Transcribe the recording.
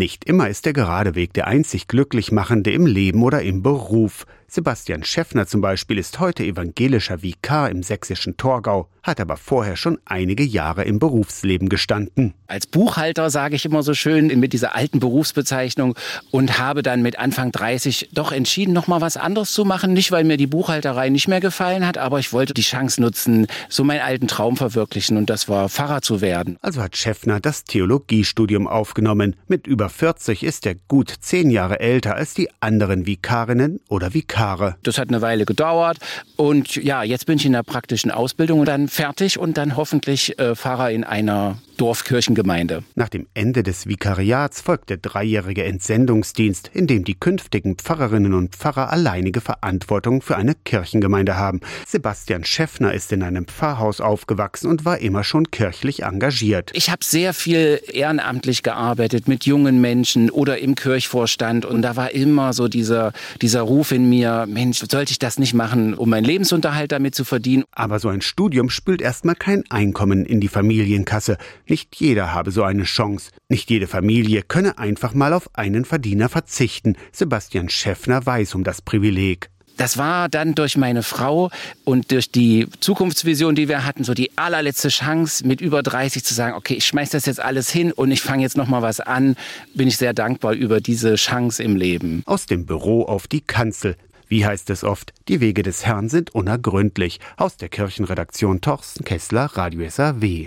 Nicht immer ist der gerade Weg der einzig glücklich machende im Leben oder im Beruf. Sebastian Schäffner zum Beispiel ist heute evangelischer Vikar im sächsischen Torgau, hat aber vorher schon einige Jahre im Berufsleben gestanden. Als Buchhalter sage ich immer so schön mit dieser alten Berufsbezeichnung und habe dann mit Anfang 30 doch entschieden, noch mal was anderes zu machen. Nicht, weil mir die Buchhalterei nicht mehr gefallen hat, aber ich wollte die Chance nutzen, so meinen alten Traum verwirklichen und das war Pfarrer zu werden. Also hat Schäffner das Theologiestudium aufgenommen. Mit über 40 ist er gut zehn Jahre älter als die anderen Vikarinnen oder Vikare. Jahre. Das hat eine Weile gedauert und ja, jetzt bin ich in der praktischen Ausbildung und dann fertig und dann hoffentlich äh, Pfarrer in einer Dorfkirchengemeinde. Nach dem Ende des Vikariats folgt der dreijährige Entsendungsdienst, in dem die künftigen Pfarrerinnen und Pfarrer alleinige Verantwortung für eine Kirchengemeinde haben. Sebastian Schäffner ist in einem Pfarrhaus aufgewachsen und war immer schon kirchlich engagiert. Ich habe sehr viel ehrenamtlich gearbeitet mit jungen Menschen oder im Kirchvorstand und da war immer so dieser, dieser Ruf in mir, Mensch, sollte ich das nicht machen, um meinen Lebensunterhalt damit zu verdienen. Aber so ein Studium spült erstmal kein Einkommen in die Familienkasse. Nicht jeder habe so eine Chance. Nicht jede Familie könne einfach mal auf einen Verdiener verzichten. Sebastian Schäffner weiß um das Privileg. Das war dann durch meine Frau und durch die Zukunftsvision, die wir hatten, so die allerletzte Chance, mit über 30 zu sagen, okay, ich schmeiß das jetzt alles hin und ich fange jetzt noch mal was an. Bin ich sehr dankbar über diese Chance im Leben. Aus dem Büro auf die Kanzel. Wie heißt es oft, die Wege des Herrn sind unergründlich. Aus der Kirchenredaktion Torsten Kessler, Radio SAW.